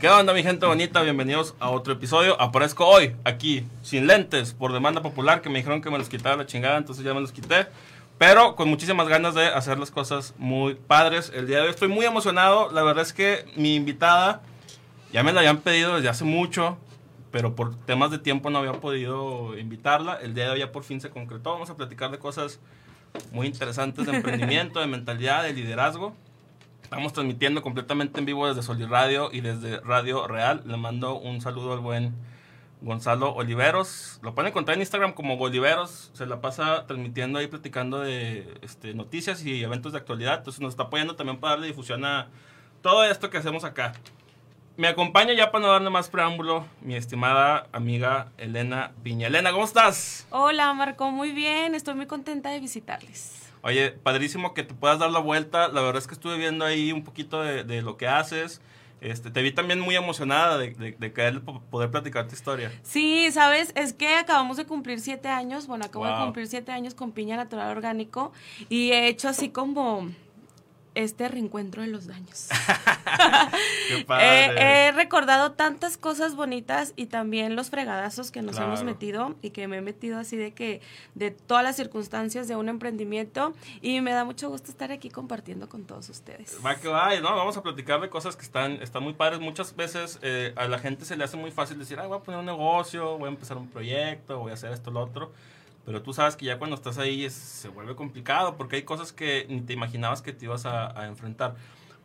¿Qué onda mi gente bonita? Bienvenidos a otro episodio. Aparezco hoy aquí sin lentes por demanda popular que me dijeron que me los quitara la chingada, entonces ya me los quité. Pero con muchísimas ganas de hacer las cosas muy padres. El día de hoy estoy muy emocionado. La verdad es que mi invitada ya me la habían pedido desde hace mucho, pero por temas de tiempo no había podido invitarla. El día de hoy ya por fin se concretó. Vamos a platicar de cosas muy interesantes de emprendimiento, de mentalidad, de liderazgo. Estamos transmitiendo completamente en vivo desde Solid Radio y desde Radio Real. Le mando un saludo al buen Gonzalo Oliveros. Lo pueden encontrar en Instagram como Oliveros. Se la pasa transmitiendo ahí, platicando de este, noticias y eventos de actualidad. Entonces nos está apoyando también para darle difusión a todo esto que hacemos acá. Me acompaña ya para no darle más preámbulo mi estimada amiga Elena Piña. Elena, ¿cómo estás? Hola Marco, muy bien. Estoy muy contenta de visitarles. Oye, padrísimo que te puedas dar la vuelta. La verdad es que estuve viendo ahí un poquito de, de lo que haces. Este, te vi también muy emocionada de, de, de, querer poder platicar tu historia. Sí, sabes, es que acabamos de cumplir siete años. Bueno, acabo wow. de cumplir siete años con Piña Natural Orgánico y he hecho así como este reencuentro de los daños. Qué padre. Eh, he recordado tantas cosas bonitas y también los fregadazos que nos Claro. hemos metido y que me he metido así de que de todas las circunstancias de un emprendimiento y me da mucho gusto estar aquí compartiendo con todos ustedes. Va que va, no, vamos a platicar de cosas que están, están muy padres. Muchas veces eh, a la gente se le hace muy fácil decir, ah, voy a poner un negocio, voy a empezar un proyecto, voy a hacer esto, lo otro. Pero tú sabes que ya cuando estás ahí es- se vuelve complicado porque hay cosas que ni te imaginabas que te ibas a, a enfrentar.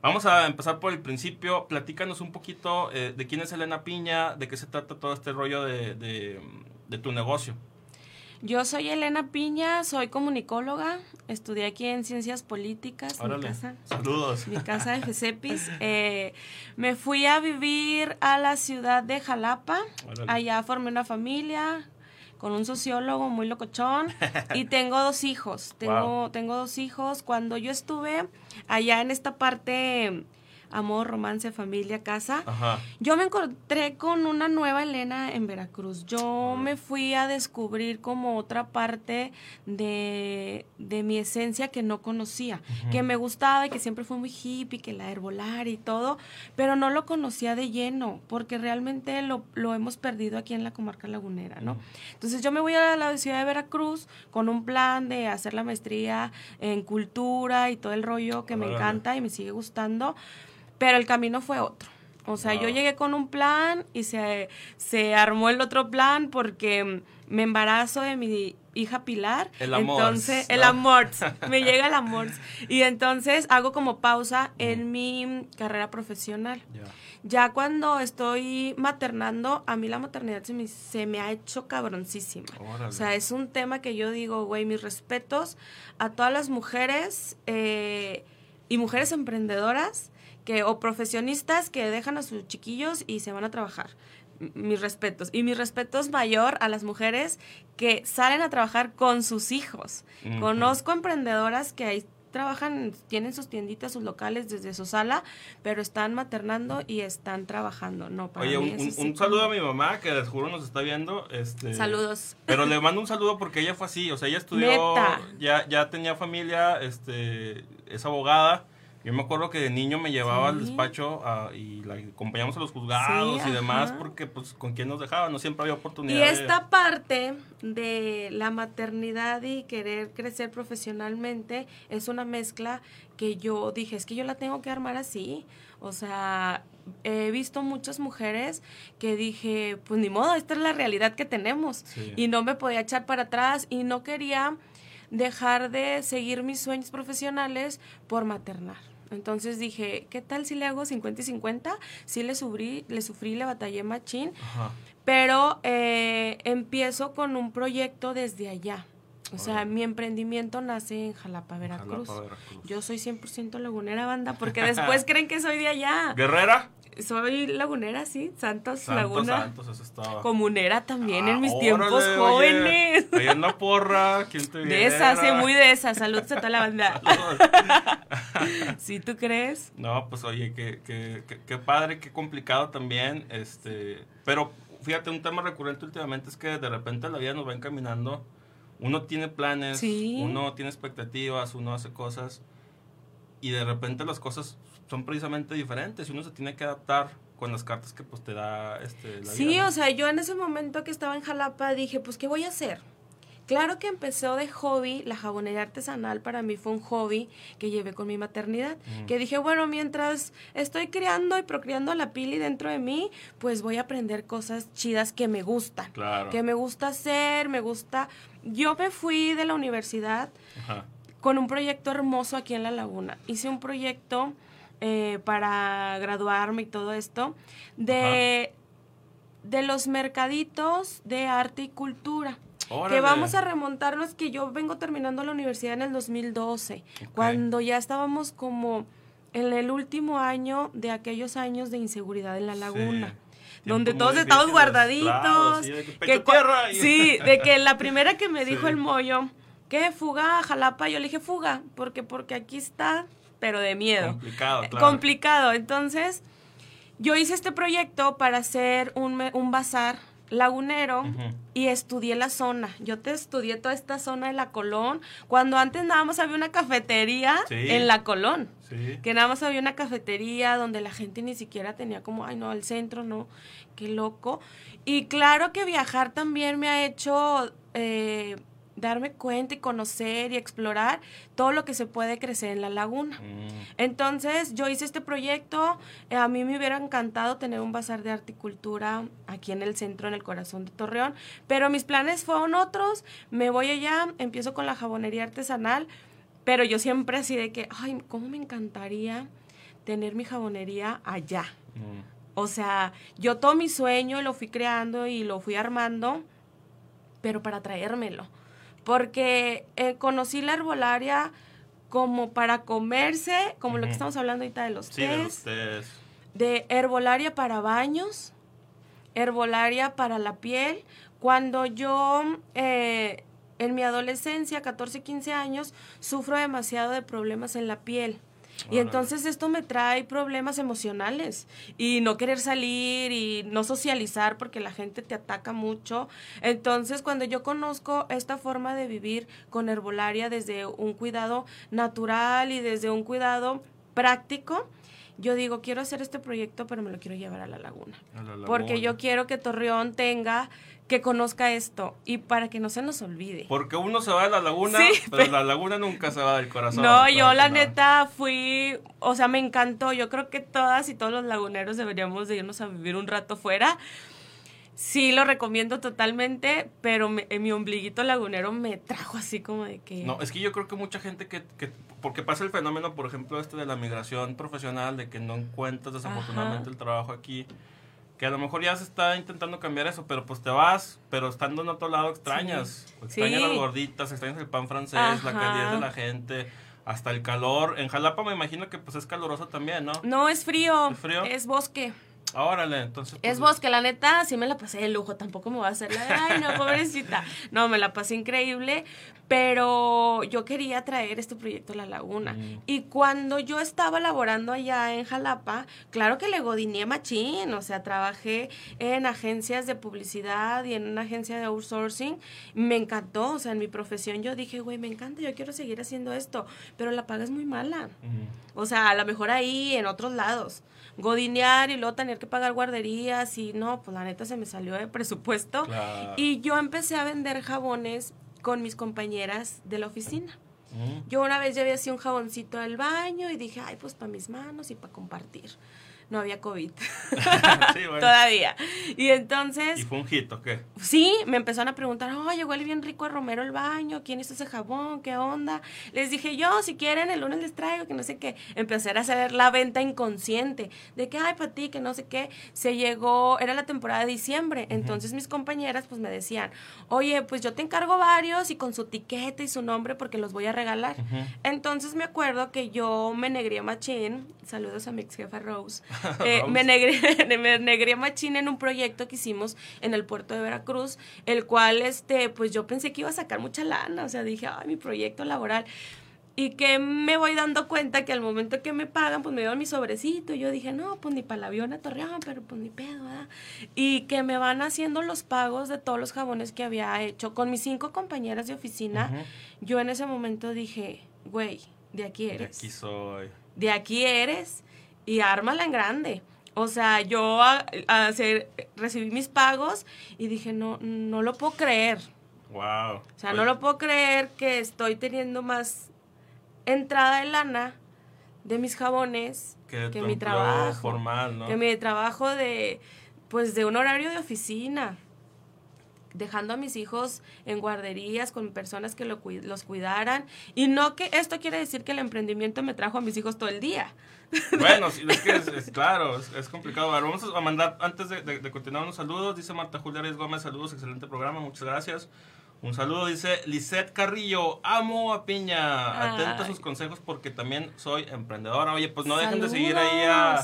Vamos a empezar por el principio. Platícanos un poquito eh, de quién es Elena Piña, de qué se trata todo este rollo de, de, de tu negocio. Yo soy Elena Piña, soy comunicóloga, estudié aquí en Ciencias Políticas, mi casa, Saludos. mi casa de FECEPIS. Eh, me fui a vivir a la ciudad de Jalapa, Órale. allá formé una familia con un sociólogo muy locochón y tengo dos hijos, tengo, Wow. tengo dos hijos. Cuando yo estuve allá en esta parte, amor, romance, familia, casa, Ajá. yo me encontré con una nueva Elena en Veracruz. Yo me fui a descubrir como otra parte de, de mi esencia que no conocía, que me gustaba y que siempre fue muy hippie, que la herbolar y todo, pero no lo conocía de lleno, porque realmente lo, lo hemos perdido aquí en la comarca lagunera, ¿no? Entonces yo me voy a la ciudad de Veracruz con un plan de hacer la maestría en cultura y todo el rollo que me encanta y me sigue gustando, pero el camino fue otro. O sea, yo llegué con un plan y se, se armó el otro plan porque mm, me embarazo de mi hija Pilar. El amor, Entonces, el amor, me llega el amor. Y entonces hago como pausa en mi carrera profesional. Ya. Ya cuando estoy maternando, a mí la maternidad se me, se me ha hecho cabroncísima. Órale. O sea, es un tema que yo digo, güey, mis respetos a todas las mujeres eh, y mujeres emprendedoras que, o profesionistas que dejan a sus chiquillos y se van a trabajar. M- Mis respetos. Y mis respetos mayor a las mujeres que salen a trabajar con sus hijos. Conozco emprendedoras que ahí trabajan, tienen sus tienditas, sus locales desde su sala, pero están maternando y están trabajando. No, para Oye, mí un, saludo a mi mamá, que les juro nos está viendo. Este, Saludos. Pero le mando un saludo porque ella fue así, o sea, ella estudió, Neta. ya, ya tenía familia, este, es abogada. Yo me acuerdo que de niño me llevaba al despacho ah, y la acompañamos a los juzgados Sí, y demás, ajá. porque pues con quién nos dejaban, no siempre había oportunidad. Y de- esta parte de la maternidad y querer crecer profesionalmente es una mezcla que yo dije, es que yo la tengo que armar así. O sea, he visto muchas mujeres que dije, pues ni modo, esta es la realidad que tenemos. Sí. Y no me podía echar para atrás y no quería dejar de seguir mis sueños profesionales por maternar. Entonces dije, ¿qué tal si le hago 50 y 50? Sí le sufrí, le sufrí, le batallé machín, Ajá. pero eh, empiezo con un proyecto desde allá. O sea, mi emprendimiento nace en Jalapa, Veracruz. Jalapa, Veracruz. Yo soy 100% lagunera banda, porque después creen que soy de allá. Guerrera. Soy lagunera, sí, Santos, Santos, Laguna. Santos, eso estaba. Comunera también en Ah, mis tiempos jóvenes. Oye, ahí en la porra, ¿quién te De esas, sí, muy de esas. Saludos a toda la banda. ¿Sí tú crees? No, pues oye, qué, qué, qué, qué padre, qué complicado también. Este, pero fíjate, un tema recurrente últimamente es que de repente la vida nos va encaminando. Uno tiene planes, Sí. uno tiene expectativas, uno hace cosas y de repente las cosas son precisamente diferentes y uno se tiene que adaptar con las cartas que pues te da este, la Sí, vida, ¿no? o sea, yo en ese momento que estaba en Jalapa dije, pues, ¿qué voy a hacer? Claro que empezó de hobby, la jabonería artesanal para mí fue un hobby que llevé con mi maternidad, Mm. que dije, bueno, mientras estoy criando y procreando a la pili dentro de mí, pues voy a aprender cosas chidas que me gustan, Claro. que me gusta hacer, me gusta... Yo me fui de la universidad Ajá. con un proyecto hermoso aquí en La Laguna. Hice un proyecto eh, para graduarme y todo esto de, de los mercaditos de arte y cultura. Órale. Que vamos a remontarnos que yo vengo terminando la universidad en el 2012, Ok. cuando ya estábamos como en el último año de aquellos años de inseguridad en la laguna. Donde todos estamos guardaditos. claro, sí, de que y- sí, de que la primera que me dijo Sí. el mollo, ¿qué? ¿Fuga a Jalapa? Yo le dije, fuga, porque porque aquí está, pero de miedo. Complicado, Eh, claro. Complicado. Entonces, yo hice este proyecto para hacer un, un bazar lagunero y estudié la zona. Yo te estudié toda esta zona de la Colón, cuando antes nada más había una cafetería Sí. en la Colón. Sí. Que nada más había una cafetería donde la gente ni siquiera tenía como, ay no, al centro, no, qué loco. Y claro que viajar también me ha hecho eh, darme cuenta y conocer y explorar todo lo que se puede crecer en la laguna. Mm. Entonces yo hice este proyecto, eh, a mí me hubiera encantado tener un bazar de arte y cultura aquí en el centro, en el corazón de Torreón, pero mis planes fueron otros, me voy allá, empiezo con la jabonería artesanal, pero yo siempre así de que, ay, ¿cómo me encantaría tener mi jabonería allá? Mm. O sea, yo todo mi sueño lo fui creando y lo fui armando, pero para traérmelo. Porque eh, conocí la herbolaria como para comerse, como lo que estamos hablando ahorita de los Sí, de los de herbolaria para baños, herbolaria para la piel. Cuando yo eh, en mi adolescencia, 14, 15 años, sufro demasiado de problemas en la piel. Y entonces esto me trae problemas emocionales y no querer salir y no socializar porque la gente te ataca mucho. Entonces cuando yo conozco esta forma de vivir con herbolaria desde un cuidado natural y desde un cuidado práctico, yo digo, quiero hacer este proyecto, pero me lo quiero llevar a la laguna. A la Porque yo quiero que Torreón tenga, que conozca esto y para que no se nos olvide. Porque uno se va de la laguna, Sí, pero pero- la laguna nunca se va del corazón. No, yo la neta fui, o sea, me encantó. Yo creo que todas y todos los laguneros deberíamos de irnos a vivir un rato fuera. Sí, lo recomiendo totalmente, pero me- en mi ombliguito lagunero me trajo así como de que... No, es que yo creo que mucha gente que, que- porque pasa el fenómeno, por ejemplo, este de la migración profesional, de que no encuentras desafortunadamente Ajá. el trabajo aquí, que a lo mejor ya se está intentando cambiar eso, pero pues te vas, pero estando en otro lado extrañas, extrañas Sí. las gorditas, extrañas el pan francés, la Ajá. calidez de la gente, hasta el calor. En Jalapa me imagino que pues es caluroso también, ¿no? No, es frío. ¿Es frío? Es bosque. Órale, entonces... pues, Es bosque, la neta, sí me la pasé de lujo, tampoco me voy a hacer la de, ay, no, pobrecita. No, me la pasé increíble, pero yo quería traer este proyecto a la laguna. Mm. Y cuando yo estaba laborando allá en Jalapa, claro que le godineé machín, o sea, trabajé en agencias de publicidad y en una agencia de outsourcing. Me encantó, o sea, en mi profesión yo dije, güey, me encanta, yo quiero seguir haciendo esto, pero la paga es muy mala. mm, O sea, a lo mejor ahí, en otros lados. Godinear y luego tener que pagar guarderías y no, pues la neta se me salió de presupuesto. Claro. Y yo empecé a vender jabones con mis compañeras de la oficina. Yo una vez llevé así un jaboncito al baño y dije, ay, pues para mis manos y para compartir. No había COVID Sí, bueno. todavía. Y entonces... ¿Y fue un hit o qué? Sí, me empezaron a preguntar, oye, huele bien rico a Romero el baño, ¿quién hizo ese jabón? ¿Qué onda? Les dije, yo, si quieren, el lunes les traigo, que no sé qué. Empecé a hacer la venta inconsciente, de que, ay, para ti, que no sé qué. Se llegó, era la temporada de diciembre, entonces mis compañeras pues me decían, oye, pues yo te encargo varios y con su etiqueta y su nombre porque los voy a regalar. Entonces me acuerdo que yo me negré machín, saludos a mi ex jefa Rose, eh, me, negré, me negré machín en un proyecto que hicimos en el puerto de Veracruz, el cual, este, pues yo pensé que iba a sacar mucha lana, o sea, dije, ay, mi proyecto laboral. Y que me voy dando cuenta que al momento que me pagan, pues me dieron mi sobrecito. Y yo dije, no, pues ni para el avión a Torreón, pero pues ni pedo, ¿verdad? Y que me van haciendo los pagos de todos los jabones que había hecho. Con mis cinco compañeras de oficina, Ujú. yo en ese momento dije, güey, de aquí De eres. aquí soy. De aquí eres y ármala en grande. O sea, yo a, a hacer, recibí mis pagos y dije, no, no lo puedo creer. Wow. O sea, no lo puedo creer que estoy teniendo más entrada de lana de mis jabones Que, mi trabajo. formal, ¿no? Que mi trabajo de, pues, de un horario de oficina. Dejando a mis hijos en guarderías con personas que lo los cuidaran. Y no que esto quiere decir que el emprendimiento me trajo a mis hijos todo el día. Bueno, sí, es que es, es claro, es, es complicado. A ver, vamos a mandar, antes de, de- de continuar, unos saludos. Dice Marta Julia Reyes Gómez, saludos, excelente programa, muchas gracias. Un saludo, dice Lisette Carrillo, amo a Piña, atenta a sus consejos porque también soy emprendedora. Oye, pues no dejen de seguir ahí a...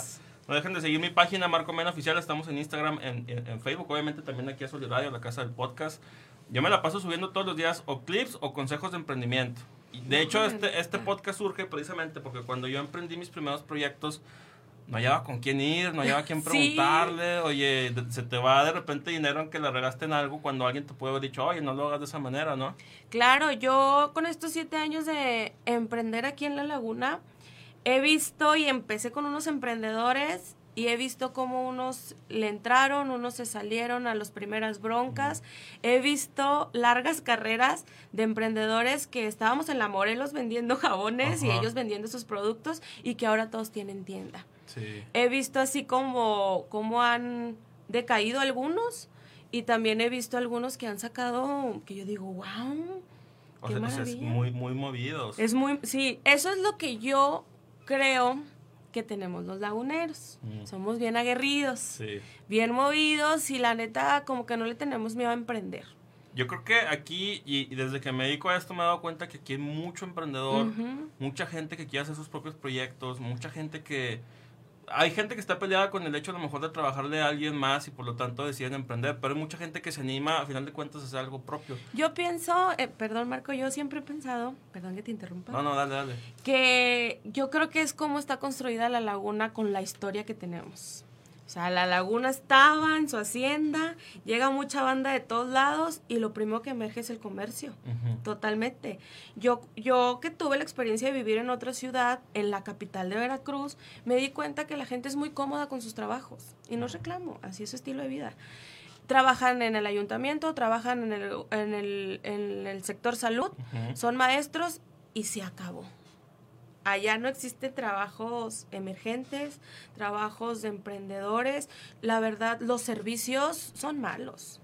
No dejen de seguir mi página, Marco Mena Oficial. Estamos en Instagram, en, en- en Facebook, obviamente también aquí a Solidario, la casa del podcast. Yo me la paso subiendo todos los días o clips o consejos de emprendimiento. De hecho, este, este podcast surge precisamente porque cuando yo emprendí mis primeros proyectos, no hallaba con quién ir, no hallaba a quién Sí. preguntarle. Oye, de- se te va de repente dinero en que la regaste en algo cuando alguien te puede haber dicho, oye, no lo hagas de esa manera, ¿no? Claro, yo con estos siete años de emprender aquí en La Laguna, he visto y empecé con unos emprendedores y he visto cómo unos le entraron, unos se salieron a las primeras broncas. He visto largas carreras de emprendedores que estábamos en la Morelos vendiendo jabones y ellos vendiendo sus productos y que ahora todos tienen tienda. Sí. He visto así como, como han decaído algunos y también he visto algunos que han sacado, que yo digo, wow, O Qué sea, sea, es maravilla. muy, muy movidos. es muy, sí, eso es lo que yo creo que tenemos los laguneros. Mm. Somos bien aguerridos, Sí. bien movidos y la neta como que no le tenemos miedo a emprender. Yo creo que aquí, y, y desde que me dedico a esto, me he dado cuenta que aquí hay mucho emprendedor, mucha gente que quiere hacer sus propios proyectos, mucha gente que... Hay gente que está peleada con el hecho a lo mejor de trabajarle a alguien más y por lo tanto deciden emprender, pero hay mucha gente que se anima a final de cuentas a hacer algo propio. Yo pienso, eh, perdón Marco, yo siempre he pensado, perdón que te interrumpa. No, no, dale, dale. que yo creo que es como está construida la laguna con la historia que tenemos. O sea, la laguna estaba en su hacienda, llega mucha banda de todos lados y lo primero que emerge es el comercio. Totalmente. Yo, yo que tuve la experiencia de vivir en otra ciudad, en la capital de Veracruz, me di cuenta que la gente es muy cómoda con sus trabajos. Y no reclamo, así es su estilo de vida. Trabajan en el ayuntamiento, trabajan en el, en el, en el sector salud, son maestros y se acabó. Allá no existen trabajos emergentes, trabajos de emprendedores. La verdad, los servicios son malos.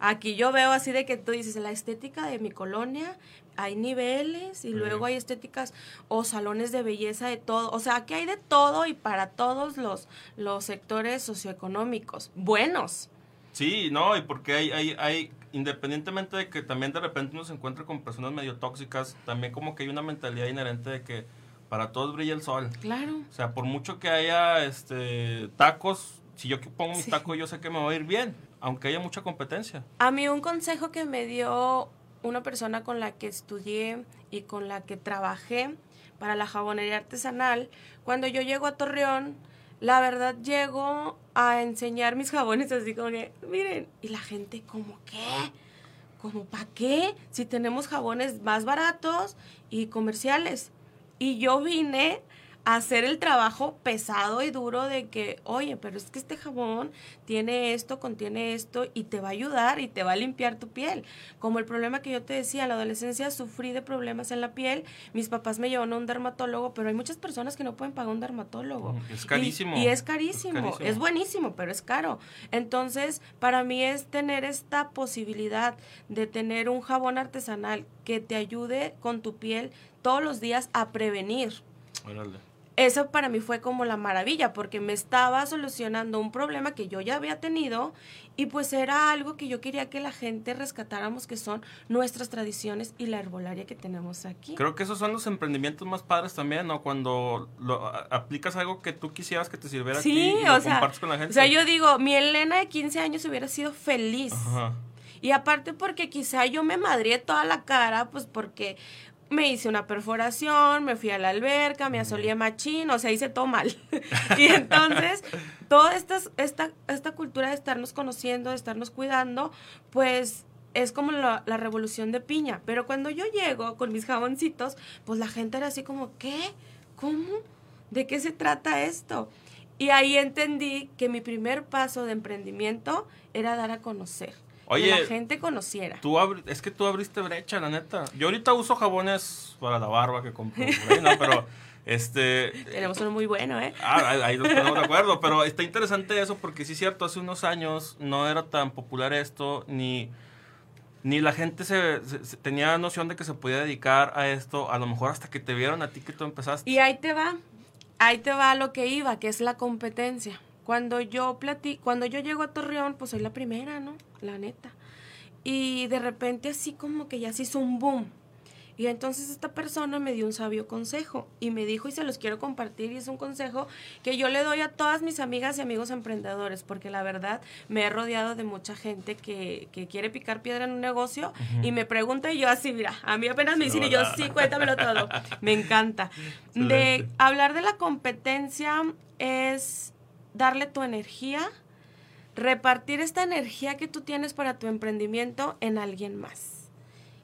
Aquí yo veo así de que tú dices, la estética de mi colonia, hay niveles y luego hay estéticas o salones de belleza de todo. O sea, aquí hay de todo y para todos los, los sectores socioeconómicos. Buenos. Sí, no, y porque hay, hay, hay, independientemente de que también de repente uno se encuentre con personas medio tóxicas, también como que hay una mentalidad inherente de que para todos brilla el sol. Claro. O sea, por mucho que haya este tacos, si yo pongo mis Sí. tacos, yo sé que me va a ir bien, aunque haya mucha competencia. A mí un consejo que me dio una persona con la que estudié y con la que trabajé para la jabonería artesanal, cuando yo llego a Torreón, la verdad llego a enseñar mis jabones así como que, miren, y la gente como, ¿qué? ¿Como para qué? Si tenemos jabones más baratos y comerciales. Y yo vine hacer el trabajo pesado y duro de que, oye, pero es que este jabón tiene esto, contiene esto y te va a ayudar y te va a limpiar tu piel. Como el problema que yo te decía, en la adolescencia sufrí de problemas en la piel, mis papás me llevaron a un dermatólogo, pero hay muchas personas que no pueden pagar un dermatólogo. Es carísimo. Y, es, carísimo, Es buenísimo, pero es caro. Entonces, para mí es tener esta posibilidad de tener un jabón artesanal que te ayude con tu piel todos los días a prevenir. Órale. Eso para mí fue como la maravilla, porque me estaba solucionando un problema que yo ya había tenido y pues era algo que yo quería que la gente rescatáramos, que son nuestras tradiciones y la herbolaria que tenemos aquí. Creo que esos son los emprendimientos más padres también, ¿no? Cuando lo, a- aplicas algo que tú quisieras que te sirviera Sí, y lo o sea, compartes con la gente. o sea, yo digo, mi Elena de 15 años hubiera sido feliz. Ajá. Y aparte porque quizá yo me madrié toda la cara, pues porque me hice una perforación, me fui a la alberca, me asolé machín, o sea, hice todo mal. y entonces, toda esta, esta, esta cultura de estarnos conociendo, de estarnos cuidando, pues es como la, la revolución de piña. Pero cuando yo llego con mis jaboncitos, pues la gente era así como, ¿qué? ¿Cómo? ¿De qué se trata esto? Y ahí entendí que mi primer paso de emprendimiento era dar a conocer. Oye, que la gente conociera. Tú es que tú abriste brecha, la neta. Yo ahorita uso jabones para la barba que ahí, ¿no? Pero, este... Tenemos uno muy bueno, ¿eh? Ah, ahí, ahí nos ponemos de acuerdo, pero está interesante eso porque sí es cierto, hace unos años no era tan popular esto, ni, ni la gente se, se- se- tenía noción de que se podía dedicar a esto, a lo mejor hasta que te vieron a ti que tú empezaste. Y ahí te va, ahí te va lo que iba, que es la competencia. Cuando yo platí, cuando yo llego a Torreón, pues soy la primera, ¿no? La neta. Y de repente así como que ya se hizo un boom. Y entonces esta persona me dio un sabio consejo y me dijo, y se los quiero compartir, y es un consejo que yo le doy a todas mis amigas y amigos emprendedores, porque la verdad me he rodeado de mucha gente que, que quiere picar piedra en un negocio y me pregunta y yo así, mira, a mí apenas me dicen y yo, sí, cuéntamelo todo. Me encanta. De hablar de la competencia es darle tu energía, repartir esta energía que tú tienes para tu emprendimiento en alguien más.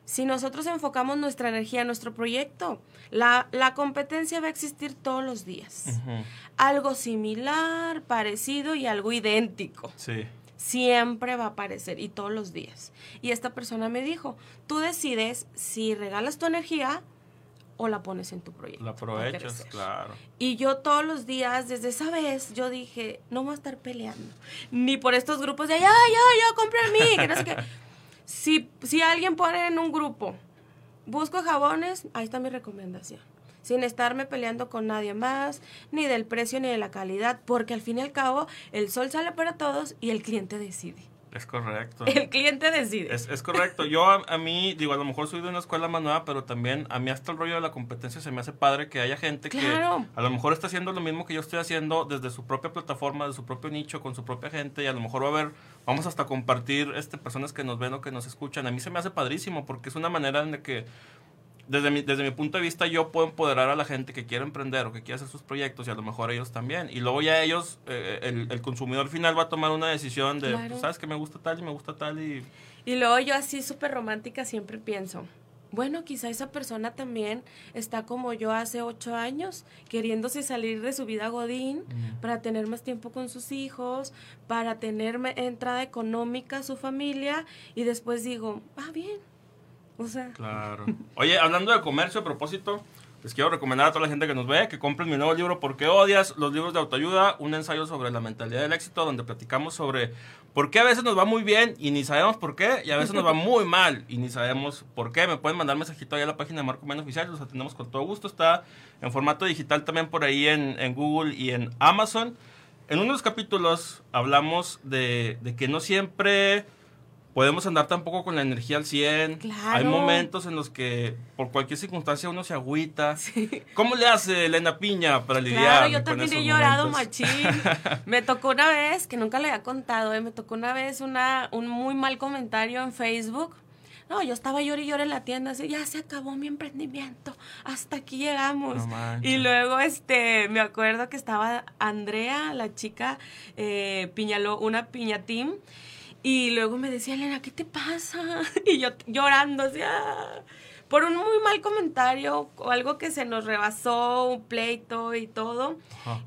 Si nosotros enfocamos nuestra energía en nuestro proyecto, la, la competencia va a existir todos los días. Algo similar, parecido y algo idéntico. Sí. Siempre va a aparecer y todos los días. Y esta persona me dijo, tú decides si regalas tu energía o la pones en tu proyecto. La aprovechas, claro. Y yo todos los días, desde esa vez, yo dije, no voy a estar peleando. Ni por estos grupos de, ya, ya, ya, compré a mí, que no sé qué. Si, si alguien pone en un grupo, busco jabones, ahí está mi recomendación. Sin estarme peleando con nadie más, ni del precio ni de la calidad, porque al fin y al cabo el sol sale para todos y el cliente decide. Es correcto. El cliente decide. Es, es correcto. Yo a, a mí, digo, a lo mejor soy de una escuela más nueva, pero también a mí hasta el rollo de la competencia se me hace padre que haya gente Claro. que a lo mejor está haciendo lo mismo que yo estoy haciendo desde su propia plataforma, de su propio nicho, con su propia gente y a lo mejor va a haber, vamos hasta compartir este, personas que nos ven o que nos escuchan. A mí se me hace padrísimo porque es una manera en la que desde mi, desde mi punto de vista yo puedo empoderar a la gente que quiere emprender o que quiere hacer sus proyectos y a lo mejor ellos también. Y luego ya ellos, eh, el, el consumidor final va a tomar una decisión de, Claro. pues, sabes que me gusta tal y me gusta tal y... Y luego yo así súper romántica siempre pienso, bueno, quizá esa persona también está como yo hace ocho años, queriéndose salir de su vida godín para tener más tiempo con sus hijos, para tener entrada económica a su familia y después digo, ah, bien. O sea, Claro. Oye, hablando de comercio, a propósito, les quiero recomendar a toda la gente que nos ve que compren mi nuevo libro ¿Por qué odias? Los libros de autoayuda, un ensayo sobre la mentalidad del éxito, donde platicamos sobre por qué a veces nos va muy bien y ni sabemos por qué, y a veces nos va muy mal y ni sabemos por qué. Me pueden mandar mensajito ahí a la página de Marco Men Oficial, los atendemos con todo gusto. Está en formato digital también por ahí en, Google y en Amazon. En uno de los capítulos hablamos de que no siempre podemos andar tampoco con la energía al 100. Claro. Hay momentos en los que por cualquier circunstancia uno se agüita. ¿Cómo le hace Elena Piña para lidiar claro, yo con también esos he llorado momentos? machín. Me tocó una vez, que nunca le había contado, eh, me tocó una vez una, un muy mal comentario en Facebook. No, yo estaba llorando y llorando en la tienda, así, ya se acabó mi emprendimiento, hasta aquí llegamos. No y luego, este, me acuerdo que estaba Andrea, la chica, eh, piñaló, una piñatín, y luego me decía, Elena, ¿qué te pasa? Y yo llorando, así, "Ah", por un muy mal comentario, o algo que se nos rebasó, un pleito y todo.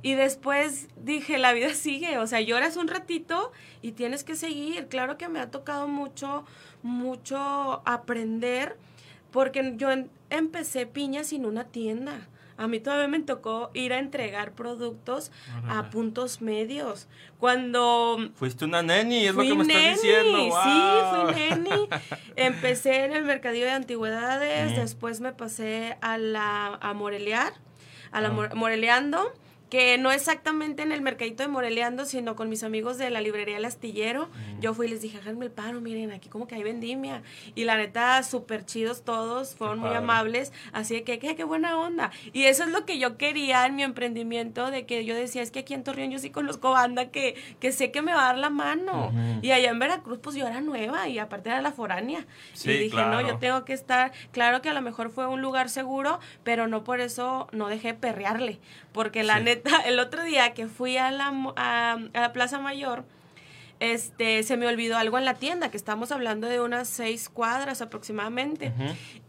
Y después dije, la vida sigue, o sea, lloras un ratito y tienes que seguir. Claro que me ha tocado mucho, mucho aprender, porque yo en- empecé piña sin una tienda. A mí todavía me tocó ir a entregar productos a puntos medios. Cuando Fuiste una neni, es lo que me neni, estás diciendo. sí, fui neni. Empecé en el mercadillo de antigüedades, después me pasé a la a morelear, a la Ah. mor- moreleando, que no exactamente en el mercadito de moreleando, sino con mis amigos de la librería El Astillero. Yo fui y les dije, háganme el paro, miren, aquí como que hay vendimia. Y la neta, súper chidos todos, fueron muy amables, así de que, qué, qué buena onda. Y eso es lo que yo quería en mi emprendimiento, de que yo decía, es que aquí en Torreón yo sí conozco banda que, que sé que me va a dar la mano. Y allá en Veracruz, pues yo era nueva y aparte era la foránea. Sí, y dije, claro. no, yo tengo que estar, claro que a lo mejor fue un lugar seguro, pero no por eso no dejé perrearle. Porque la Sí. neta, el otro día que fui a la, a, a la Plaza Mayor, este, se me olvidó algo en la tienda, que estamos hablando de unas seis cuadras aproximadamente.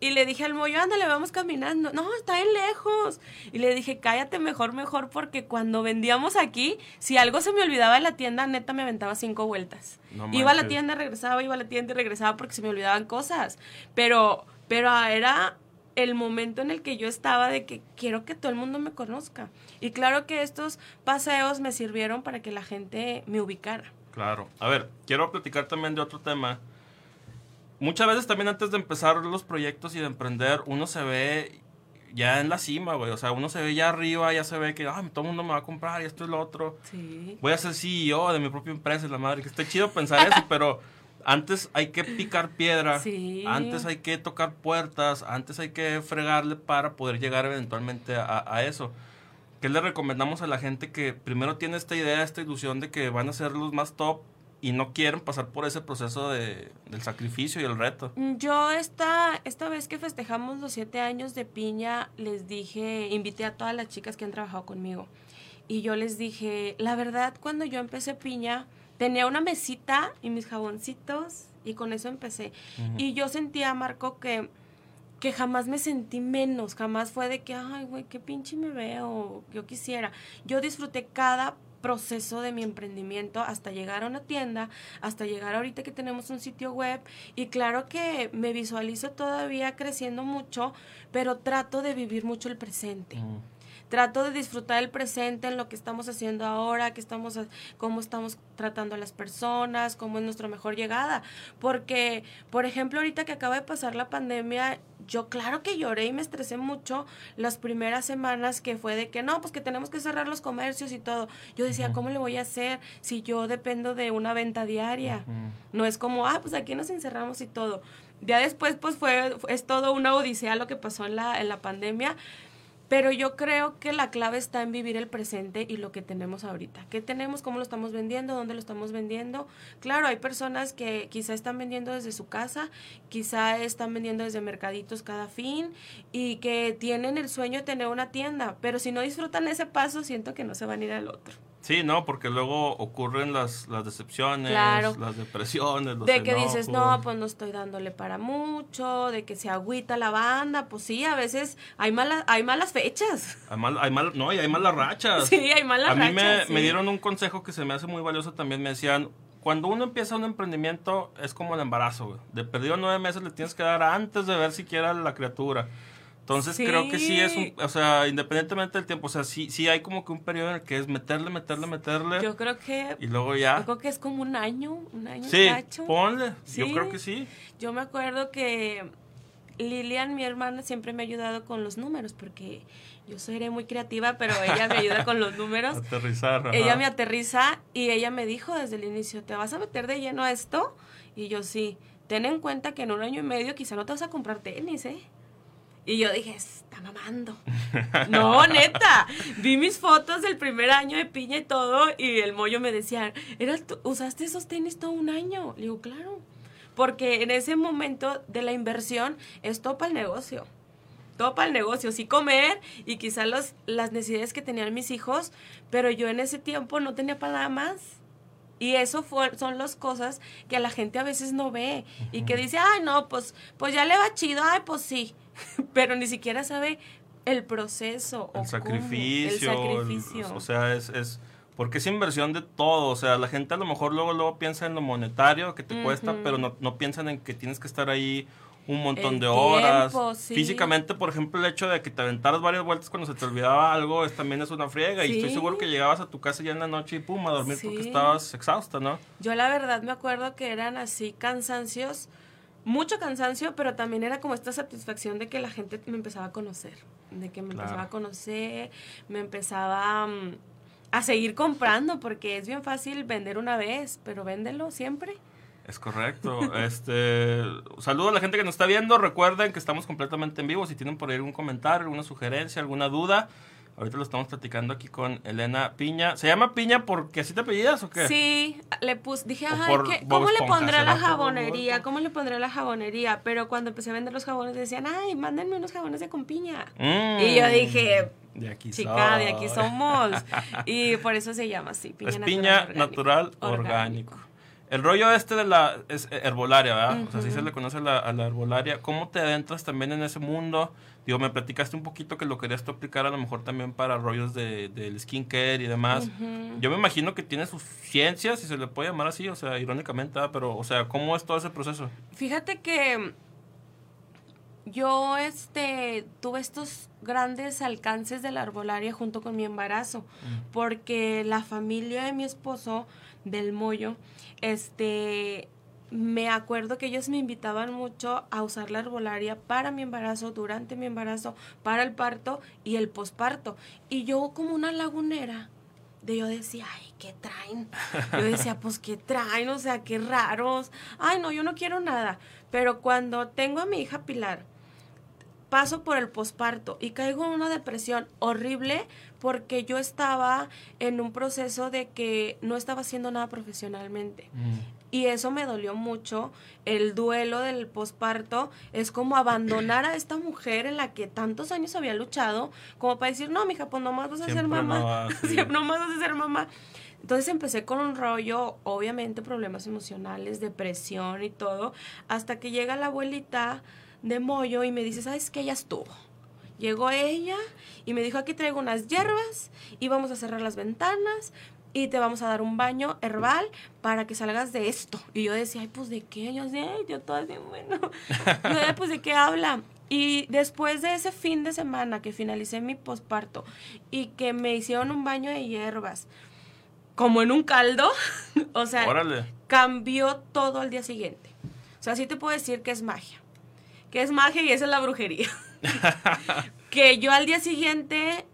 Y le dije al mollo, ándale, vamos caminando. No, está en lejos. Y le dije, cállate mejor, mejor, porque cuando vendíamos aquí, si algo se me olvidaba en la tienda, neta me aventaba cinco vueltas. iba a la tienda, regresaba, iba a la tienda y regresaba porque se me olvidaban cosas. Pero, pero era el momento en el que yo estaba de que quiero que todo el mundo me conozca. Y claro que estos paseos me sirvieron para que la gente me ubicara. Claro. A ver, quiero platicar también de otro tema. Muchas veces también antes de empezar los proyectos y de emprender, uno se ve ya en la cima, güey. O sea, uno se ve ya arriba, ya se ve que, ay, todo el mundo me va a comprar y esto y lo otro. Sí. Voy a ser CEO de mi propia empresa la madre. Que está chido pensar eso, pero antes hay que picar piedra. Sí. Antes hay que tocar puertas. Antes hay que fregarle para poder llegar eventualmente a, a eso. ¿Qué le recomendamos a la gente que primero tiene esta idea, esta ilusión de que van a ser los más top y no quieren pasar por ese proceso de, del sacrificio y el reto? Mm, yo esta, esta vez que festejamos los siete años de piña, les dije, invité a todas las chicas que han trabajado conmigo. Y yo les dije, la verdad, cuando yo empecé piña, tenía una mesita y mis jaboncitos y con eso empecé. Y yo sentía, Marco, que que jamás me sentí menos, jamás fue de que, ay, güey, qué pinche me veo, yo quisiera. Yo disfruté cada proceso de mi emprendimiento hasta llegar a una tienda, hasta llegar ahorita que tenemos un sitio web y claro que me visualizo todavía creciendo mucho, pero trato de vivir mucho el presente. Trato de disfrutar el presente en lo que estamos haciendo ahora, que estamos, cómo estamos tratando a las personas, cómo es nuestra mejor llegada. Porque, por ejemplo, ahorita que acaba de pasar la pandemia, yo claro que lloré y me estresé mucho las primeras semanas que fue de que no, pues que tenemos que cerrar los comercios y todo. Yo decía, ¿cómo le voy a hacer si yo dependo de una venta diaria? No es como, ah, pues aquí nos encerramos y todo. Ya después, pues fue, es todo una odisea lo que pasó en la, en la pandemia pero yo creo que la clave está en vivir el presente y lo que tenemos ahorita. ¿Qué tenemos? ¿Cómo lo estamos vendiendo? ¿Dónde lo estamos vendiendo? Claro, hay personas que quizá están vendiendo desde su casa, quizá están vendiendo desde mercaditos cada fin y que tienen el sueño de tener una tienda, pero si no disfrutan ese paso, siento que no se van a ir al otro. Sí, no, porque luego ocurren las, las decepciones, las depresiones, los De que dices, no, pues no estoy dándole para mucho, de que se agüita la banda, pues sí, a veces hay malas, hay malas fechas. Hay mal, hay mal, no, y hay malas rachas. Sí, hay malas rachas. A mí me, me dieron un consejo que se me hace muy valioso también, me decían, cuando uno empieza un emprendimiento es como el embarazo, güey. De perdido nueve meses le tienes que dar antes de ver siquiera la criatura. Entonces creo que sí es un, o sea, independientemente del tiempo, o sea, sí, sí hay como que un periodo en el que es meterle, meterle, meterle. Yo creo que... Y luego ya... Yo creo que es como un año, un año Sí, ponle, yo creo que sí. Yo me acuerdo que Lilian, mi hermana, siempre me ha ayudado con los números, porque yo soy muy creativa, pero ella me ayuda con los números. Aterrizar. Ella me aterriza y ella me dijo desde el inicio, ¿te vas a meter de lleno a esto? Y yo sí, ten en cuenta que en un año y medio quizá no te vas a comprar tenis, ¿eh? Y yo dije, está mamando. no, neta. Vi mis fotos del primer año de piña y todo, y el mollo me decía, ¿Era ¿usaste esos tenis todo un año? Le digo, claro. Porque en ese momento de la inversión es todo para el negocio. Todo para el negocio. Sí comer y quizás los, las necesidades que tenían mis hijos, pero yo en ese tiempo no tenía para nada más. Y eso fue, son las cosas que la gente a veces no ve y que dice, ay, no, pues, pues ya le va chido, ay, pues sí. pero ni siquiera sabe el proceso. El, sacrificio, o sea, es, es, porque es inversión de todo. O sea, la gente a lo mejor luego, luego piensa en lo monetario que te cuesta, pero no, no piensan en que tienes que estar ahí un montón de horas. Físicamente, por ejemplo, el hecho de que te aventaras varias vueltas cuando se te olvidaba algo es, también es una friega. Y estoy seguro que llegabas a tu casa ya en la noche y pum, a dormir porque estabas exhausta, ¿no? Yo la verdad me acuerdo que eran así cansancios mucho cansancio, pero también era como esta satisfacción de que la gente me empezaba a conocer, de que me empezaba a conocer, me empezaba mm, a seguir comprando, porque es bien fácil vender una vez, pero véndelo siempre. Es correcto. este, saludo a la gente que nos está viendo. Recuerden que estamos completamente en vivo. Si tienen por ahí algún comentario, alguna sugerencia, alguna duda, Ahorita lo estamos platicando aquí con Elena Piña. ¿Se llama Piña porque así te apellidas o qué? Sí, le puse, dije, ay, ¿cómo le pondré la jabonería? ¿Cómo le pondré la jabonería? Pero cuando empecé a vender los jabones decían, ay, mándenme unos jabones de con piña. Mm. Y yo dije, de aquí chica, de aquí somos. y por eso se llama así, piña, natural, piña natural orgánico. El rollo este de la es herbolaria, ¿verdad? O sea, así se le conoce la, a la herbolaria. ¿Cómo te adentras también en ese mundo? Digo, me platicaste un poquito que lo querías tú aplicar a lo mejor también para rollos de, del skincare y demás. Yo me imagino que tiene sus ciencias, si se le puede llamar así, o sea, irónicamente, ¿verdad? pero, o sea, ¿cómo es todo ese proceso? Fíjate que yo este tuve estos grandes alcances de la arbolaria junto con mi embarazo, porque la familia de mi esposo del Moyo, este me acuerdo que ellos me invitaban mucho a usar la herbolaria para mi embarazo, durante mi embarazo, para el parto y el posparto. Y yo como una lagunera, de yo decía, ay, ¿qué traen? Yo decía, pues, ¿qué traen? O sea, qué raros. Ay, no, yo no quiero nada. Pero cuando tengo a mi hija Pilar, paso por el posparto y caigo en una depresión horrible porque yo estaba en un proceso de que no estaba haciendo nada profesionalmente. Mm. Y eso me dolió mucho. El duelo del posparto es como abandonar a esta mujer en la que tantos años había luchado, como para decir, no, mija, pues nomás vas a ser mamá. Siempre nomás vas a ser mamá. Entonces empecé con un rollo, obviamente problemas emocionales, depresión y todo, hasta que llega la abuelita de Moyo y me dice, ¿sabes qué? Ella estuvo. Llegó ella y me dijo, aquí traigo unas hierbas y vamos a cerrar las ventanas, y te vamos a dar un baño herbal para que salgas de esto. Y yo decía, ay, pues de qué? Yo decía, ay, yo todo así, bueno. yo, pues de qué habla. Y después de ese fin de semana que finalicé mi posparto y que me hicieron un baño de hierbas, como en un caldo, o sea, cambió todo al día siguiente. O sea, sí te puedo decir que es magia. Que es magia y esa es la brujería. que yo al día siguiente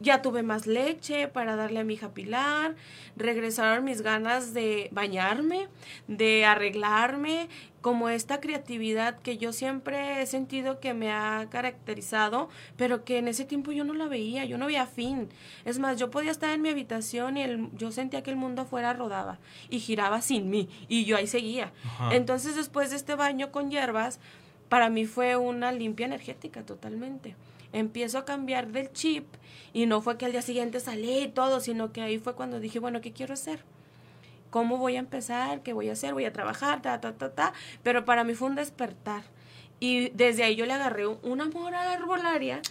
ya tuve más leche para darle a mi hija Pilar, regresaron mis ganas de bañarme, de arreglarme, como esta creatividad que yo siempre he sentido que me ha caracterizado, pero que en ese tiempo yo no la veía, yo no veía fin. Es más, yo podía estar en mi habitación y el, yo sentía que el mundo afuera rodaba y giraba sin mí y yo ahí seguía. Entonces después de este baño con hierbas, para mí fue una limpia energética totalmente empiezo a cambiar del chip y no fue que al día siguiente salí y todo, sino que ahí fue cuando dije, bueno, ¿qué quiero hacer? ¿Cómo voy a empezar? ¿Qué voy a hacer? Voy a trabajar, ta, ta, ta, ta. Pero para mí fue un despertar. Y desde ahí yo le agarré un amor a la arbolaria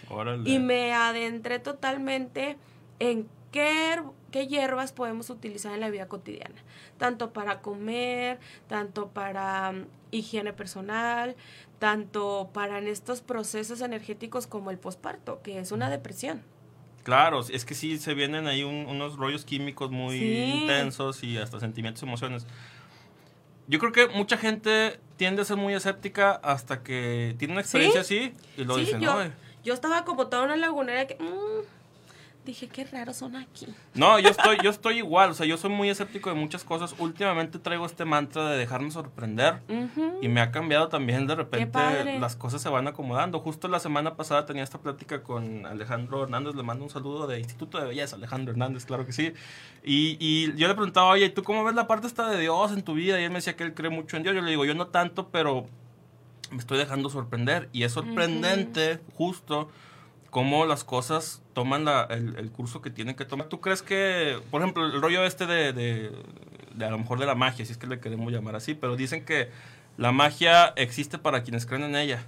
y me adentré totalmente en qué, qué hierbas podemos utilizar en la vida cotidiana, tanto para comer, tanto para mm, higiene personal, tanto para en estos procesos energéticos como el posparto, que es una depresión. Claro, es que sí se vienen ahí unos rollos químicos muy intensos y hasta sentimientos, emociones. Yo creo que mucha gente tiende a ser muy escéptica hasta que tiene una experiencia así y lo dicen. Yo, yo estaba como toda una lagunera que... Mm, dije, qué raros son aquí. No, yo estoy, yo estoy igual, o sea, yo soy muy escéptico de muchas cosas. Últimamente traigo este mantra de dejarme sorprender y me ha cambiado también de repente las cosas se van acomodando. Justo la semana pasada tenía esta plática con Alejandro Hernández, le mando un saludo de Instituto de Belleza, Alejandro Hernández, claro que sí. Y, y yo le preguntaba, oye, ¿tú cómo ves la parte esta de Dios en tu vida? Y él me decía que él cree mucho en Dios. Yo le digo, yo no tanto, pero me estoy dejando sorprender. Y es sorprendente, justo cómo las cosas toman el, curso que tienen que tomar. ¿Tú crees que, por ejemplo, el rollo este de, de, a lo mejor de la magia, si es que le queremos llamar así, pero dicen que la magia existe para quienes creen en ella.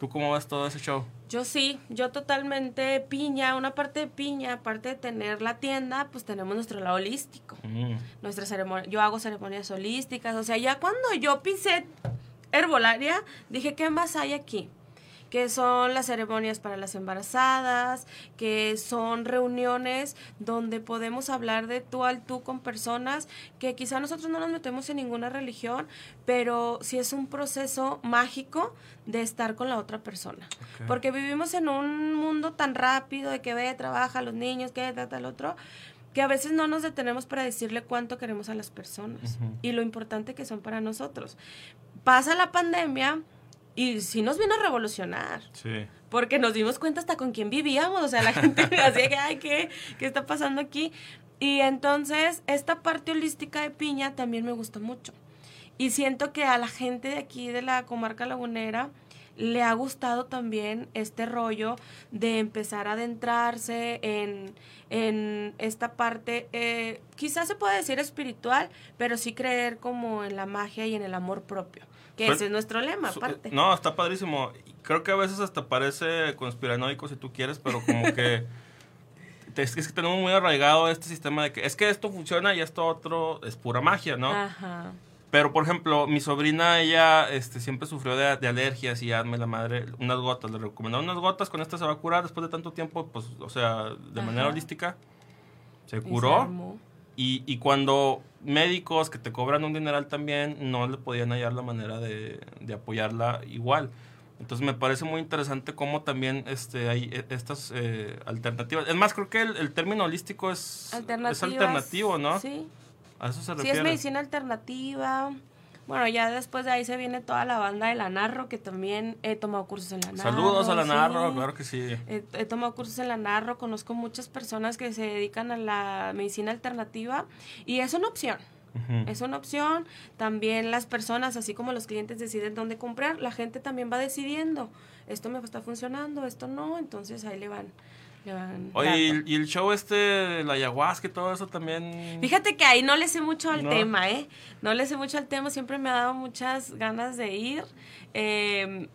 ¿Tú cómo ves todo ese show? Yo sí, yo totalmente piña, una parte de piña, aparte de tener la tienda, pues tenemos nuestro lado holístico. Mm. Nuestra ceremonia, yo hago ceremonias holísticas, o sea, ya cuando yo pisé herbolaria, dije, ¿qué más hay aquí? Que son las ceremonias para las embarazadas, que son reuniones donde podemos hablar de tú al tú con personas que quizá nosotros no nos metemos en ninguna religión, pero sí es un proceso mágico de estar con la otra persona. Porque vivimos en un mundo tan rápido de que ve, trabaja, los niños, que tal, tal, otro, que a veces no nos detenemos para decirle cuánto queremos a las personas y lo importante que son para nosotros. Pasa la pandemia, y sí nos vino a revolucionar. Sí. Porque nos dimos cuenta hasta con quién vivíamos. O sea, la gente decía que, ay, ¿qué, ¿qué está pasando aquí? Y entonces, esta parte holística de piña también me gustó mucho. Y siento que a la gente de aquí, de la comarca lagunera, le ha gustado también este rollo de empezar a adentrarse en, en esta parte, eh, quizás se puede decir espiritual, pero sí creer como en la magia y en el amor propio, que Pues, ese es nuestro lema, aparte. No, está padrísimo. Creo que a veces hasta parece conspiranoico si tú quieres, pero como que es que tenemos muy arraigado este sistema de que es que esto funciona y esto otro es pura magia, ¿no? Ajá. Pero, por ejemplo, mi sobrina, ella este, siempre sufrió de, de alergias y hazme la madre unas gotas. Le recomendaron unas gotas, con estas se va a curar después de tanto tiempo, pues, o sea, de manera holística. Se Y se curó. armó. Y, y cuando médicos que te cobran un dineral también no le podían hallar la manera de, de apoyarla igual. Entonces me parece muy interesante cómo también este, hay eh, estas eh, alternativas. Es más, creo que el, el término holístico es, es alternativo, ¿no? Sí. A eso se Sí, refiere. es medicina alternativa. Bueno, ya después de ahí se viene toda la banda de la Narro, que también he tomado cursos en la Narro. Saludos a la sí. Narro, claro que sí. He, he tomado cursos en la Narro, conozco muchas personas que se dedican a la medicina alternativa y es una opción. Es una opción. También las personas, así como los clientes deciden dónde comprar, la gente también va decidiendo. Esto me está funcionando, esto no, entonces ahí le van. Oye, y, y el show este la ayahuasca y todo eso también. Fíjate que ahí no le sé mucho al No. tema, ¿eh? No le sé mucho al tema, siempre me ha dado muchas ganas de ir. Eh,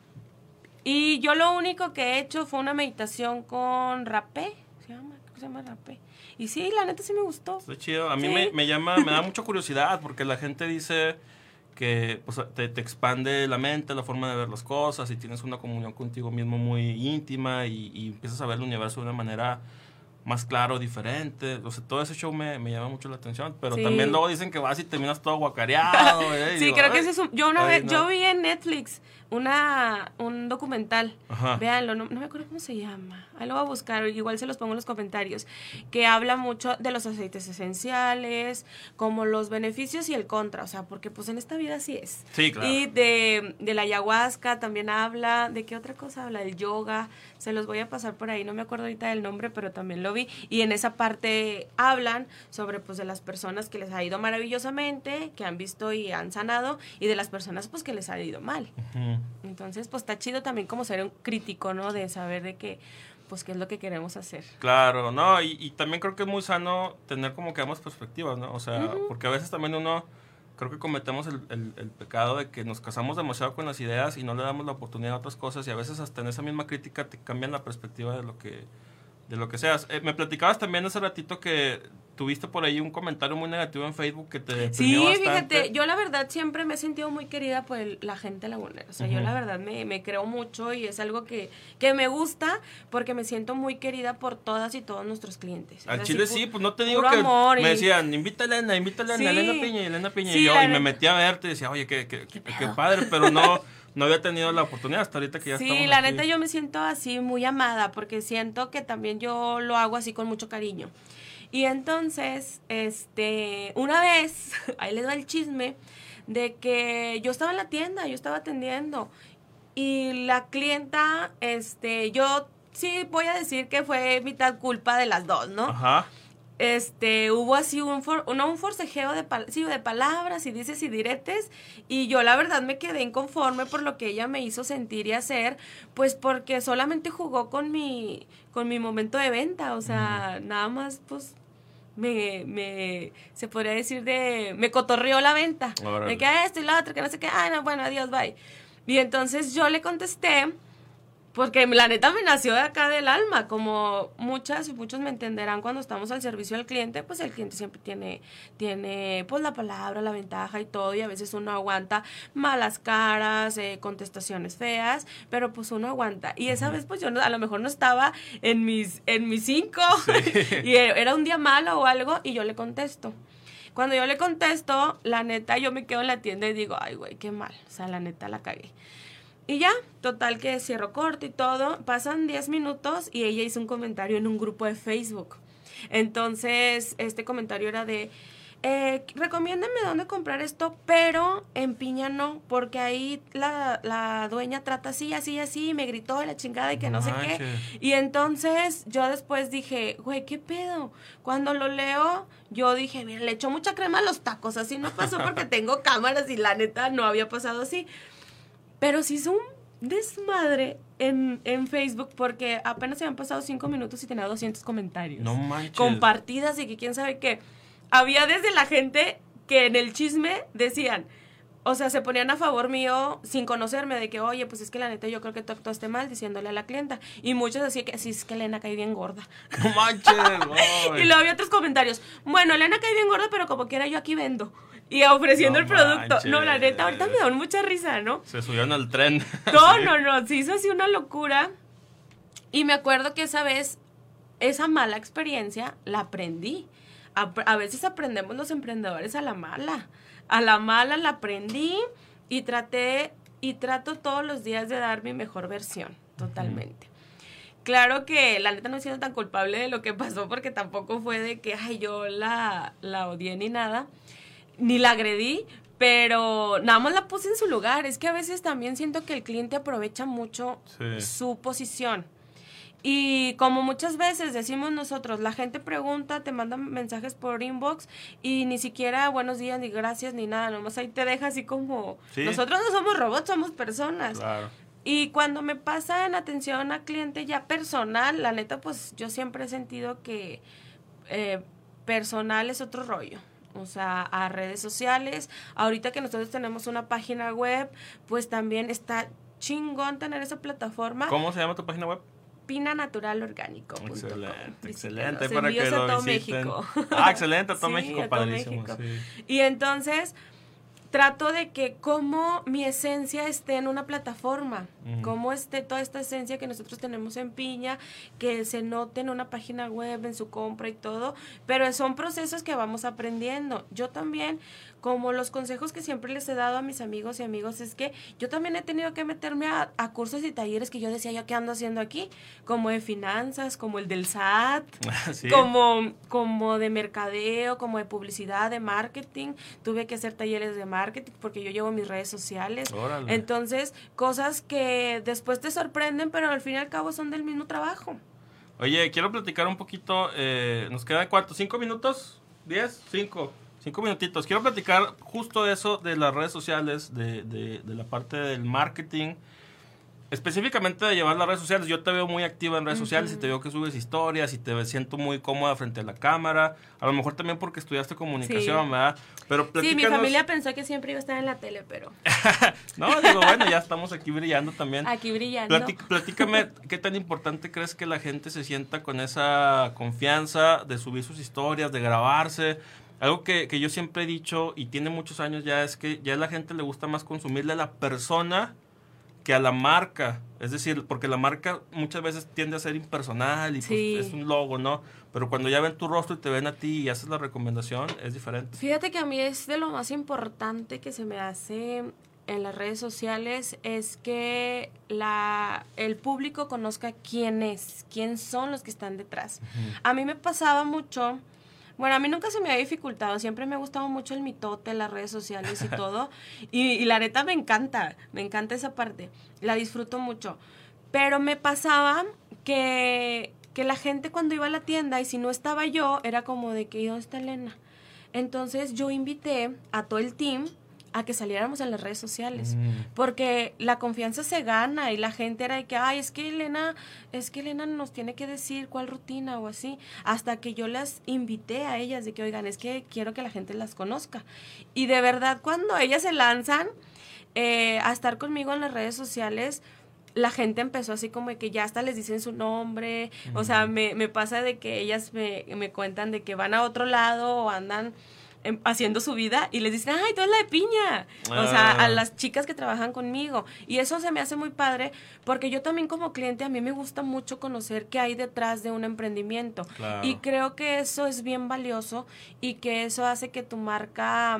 y yo lo único que he hecho fue una meditación con rapé, ¿se llama? Que se llama rapé. Y sí, la neta sí me gustó. Está chido. A mí Sí. me, me llama, me da mucha curiosidad porque la gente dice que pues, te, te expande la mente, la forma de ver las cosas y tienes una comunión contigo mismo muy íntima y, y empiezas a ver el universo de una manera más claro, diferente. O sea, todo ese show me, me llama mucho la atención. Pero Sí. también luego dicen que vas y terminas todo guacareado. ¿eh? Sí, digo, creo que ese es un... Yo una vez, no. yo vi en Netflix una, un documental. Ajá. Véanlo, no, no me acuerdo cómo se llama. Ahí lo voy a buscar, igual se los pongo en los comentarios. Que habla mucho de los aceites esenciales, como los beneficios y el contra. O sea, porque pues en esta vida así es. Sí, claro. Y de, de la ayahuasca también habla. ¿De qué otra cosa habla? Del yoga. Se los voy a pasar por ahí. No me acuerdo ahorita del nombre, pero también lo Y en esa parte hablan sobre pues de las personas que les ha ido maravillosamente, que han visto y han sanado, y de las personas pues que les ha ido mal. Entonces, pues está chido también como ser un crítico, ¿no? De saber de qué, pues qué es lo que queremos hacer. Claro, no, y, y también creo que es muy sano tener como que ambas perspectivas, ¿no? O sea, porque a veces también uno, creo que cometemos el, el- el pecado de que nos casamos demasiado con las ideas y no le damos la oportunidad a otras cosas y a veces hasta en esa misma crítica te cambian la perspectiva de lo que, de lo que seas. Eh, me platicabas también hace ratito que tuviste por ahí un comentario muy negativo en Facebook que te Sí, bastante. fíjate, yo la verdad siempre me he sentido muy querida por el- la gente lagunera. O sea, yo la verdad me, me creo mucho y es algo que, que me gusta porque me siento muy querida por todas y todos nuestros clientes. O Al sea, Chile sí, pues no te digo que amor me decían, invita a Elena, invita a Elena, Sí. Elena Piña Elena Piña. Sí, y yo, la y me metí a verte y decía, oye, qué, qué, qué, qué padre, pero no, no había tenido la oportunidad hasta ahorita que ya Sí, la aquí. neta yo me siento así muy amada porque siento que también yo lo hago así con mucho cariño. Y entonces, este, una vez, ahí les va el chisme, de que yo estaba en la tienda, yo estaba atendiendo y la clienta, este, yo sí voy a decir que fue mitad culpa de las dos, ¿no? Ajá. Este, hubo así un, for- no, un forcejeo de, pal- sí, de palabras y dices y diretes, y yo la verdad me quedé inconforme por lo que ella me hizo sentir y hacer, pues porque solamente jugó con mi, con mi momento de venta, o sea, nada más, pues, me, me, se podría decir de, me cotorreó la venta, Órale. de que esto y la otra, que no sé qué, ay, no, bueno, adiós, bye. Y entonces yo le contesté, porque la neta me nació de acá del alma, como muchas y muchos me entenderán cuando estamos al servicio al cliente, pues el cliente siempre tiene, tiene pues la palabra, la ventaja y todo, y a veces uno aguanta malas caras, eh, contestaciones feas, pero pues uno aguanta. Y esa vez pues yo no- a lo mejor no estaba en mis, en mis cinco, y era un día malo o algo, y yo le contesto. Cuando yo le contesto, la neta, yo me quedo en la tienda y digo, ay, güey, qué mal. O sea, la neta la cagué. Y ya, total que cierro corto y todo. Pasan 10 minutos y ella hizo un comentario en un grupo de Facebook. Entonces, este comentario era de, eh, recomiéndenme dónde comprar esto, pero en Piña no, porque ahí la, la dueña trata así, así, así, y me gritó de la chingada y que no sé qué. Y entonces yo después dije, güey, ¿qué pedo? Cuando lo leo, yo dije, mira, le echó mucha crema a los tacos, así no pasó porque tengo cámaras y la neta no había pasado así. Pero sí hizo un desmadre en, en Facebook porque apenas se han pasado cinco minutos y tenía 200 comentarios. No manches. Compartidas y que quién sabe qué. Había desde la gente que en el chisme decían, o sea, se ponían a favor mío sin conocerme de que, oye, pues es que la neta yo creo que tú actuaste mal diciéndole a la clienta. Y muchos decían que sí, es que Elena cae bien gorda. No manches. y luego había otros comentarios. Bueno, Elena cae bien gorda, pero como quiera yo aquí vendo. Y ofreciendo No el producto. manches. No, la neta, ahorita me dan mucha risa, ¿no? Se subieron al tren. No, Sí. no, no, se hizo así una locura. Y me acuerdo que esa vez, esa mala experiencia, la aprendí. A, a veces aprendemos los emprendedores a la mala. A la mala la aprendí y traté, y trato todos los días de dar mi mejor versión, totalmente. Claro que la neta no sido tan culpable de lo que pasó porque tampoco fue de que, ay, yo la, la odié ni nada ni la agredí, pero nada más la puse en su lugar. Es que a veces también siento que el cliente aprovecha mucho Sí. su posición. Y como muchas veces decimos nosotros, la gente pregunta, te manda mensajes por inbox y ni siquiera buenos días, ni gracias, ni nada, nomás ahí te deja así como... Sí. Nosotros no somos robots, somos personas. Claro. Y cuando me pasa en atención a cliente ya personal, la neta, pues yo siempre he sentido que eh, personal es otro rollo. O sea, a redes sociales. Ahorita que nosotros tenemos una página web, pues también está chingón tener esa plataforma. ¿Cómo se llama tu página web? Pina Natural Orgánico. Excelente, excelente. Los Para que lo. México. Ah, excelente, a todo Sí, México, a todo padrísimo. México. sí. Y entonces trato de que como mi esencia esté en una plataforma, Ujú. como esté toda esta esencia que nosotros tenemos en Piña, que se note en una página web, en su compra y todo, pero son procesos que vamos aprendiendo. Yo también, como los consejos que siempre les he dado a mis amigos y amigos, es que yo también he tenido que meterme a, a cursos y talleres que yo decía, ¿yo qué ando haciendo aquí? Como de finanzas, como el del SAT, Sí. como, como de mercadeo, como de publicidad, de marketing. Tuve que hacer talleres de marketing porque yo llevo mis redes sociales. Órale. Entonces, cosas que después te sorprenden, pero al fin y al cabo son del mismo trabajo. Oye, quiero platicar un poquito. eh, ¿Nos quedan cuánto? ¿Cinco minutos? ¿Diez? Cinco. Cinco minutitos. Quiero platicar justo eso de las redes sociales, de, de, de la parte del marketing. Específicamente de llevar las redes sociales. Yo te veo muy activa en redes sociales y te veo que subes historias y te siento muy cómoda frente a la cámara. A lo mejor también porque estudiaste comunicación, Sí. ¿verdad? Pero Sí, mi familia pensó que siempre iba a estar en la tele, pero No, digo, bueno, ya estamos aquí brillando también. aquí brillando. Platic- platícame, ¿qué tan importante crees que la gente se sienta con esa confianza de subir sus historias, de grabarse? Algo que, que yo siempre he dicho y tiene muchos años ya es que ya a la gente le gusta más consumirle a la persona que a la marca. Es decir, porque la marca muchas veces tiende a ser impersonal y pues, Sí. es un logo, ¿no? Pero cuando ya ven tu rostro y te ven a ti y haces la recomendación, es diferente. Fíjate que a mí es de lo más importante que se me hace en las redes sociales es que la, el público conozca quién es, quién son los que están detrás. A mí me pasaba mucho, bueno, a mí nunca se me ha dificultado, siempre me ha gustado mucho el mitote, las redes sociales y todo, y, y la neta me encanta, me encanta esa parte, la disfruto mucho, pero me pasaba que, que la gente cuando iba a la tienda y si no estaba yo, era como de que, ¿y dónde está Elena? Entonces yo invité a todo el team a que saliéramos en las redes sociales. Mm. Porque la confianza se gana y la gente era de que, ay, es que Elena, es que Elena nos tiene que decir cuál rutina o así. Hasta que yo las invité a ellas de que, oigan, es que quiero que la gente las conozca. Y de verdad, cuando ellas se lanzan eh, a estar conmigo en las redes sociales, la gente empezó así como de que ya hasta les dicen su nombre, o sea, me, me pasa de que ellas me, me cuentan de que van a otro lado o andan em, haciendo su vida y les dicen, ay, tú eres la de piña. O sea, Ah. a las chicas que trabajan conmigo. Y eso se me hace muy padre porque yo también como cliente a mí me gusta mucho conocer qué hay detrás de un emprendimiento. Claro. Y creo que eso es bien valioso y que eso hace que tu marca,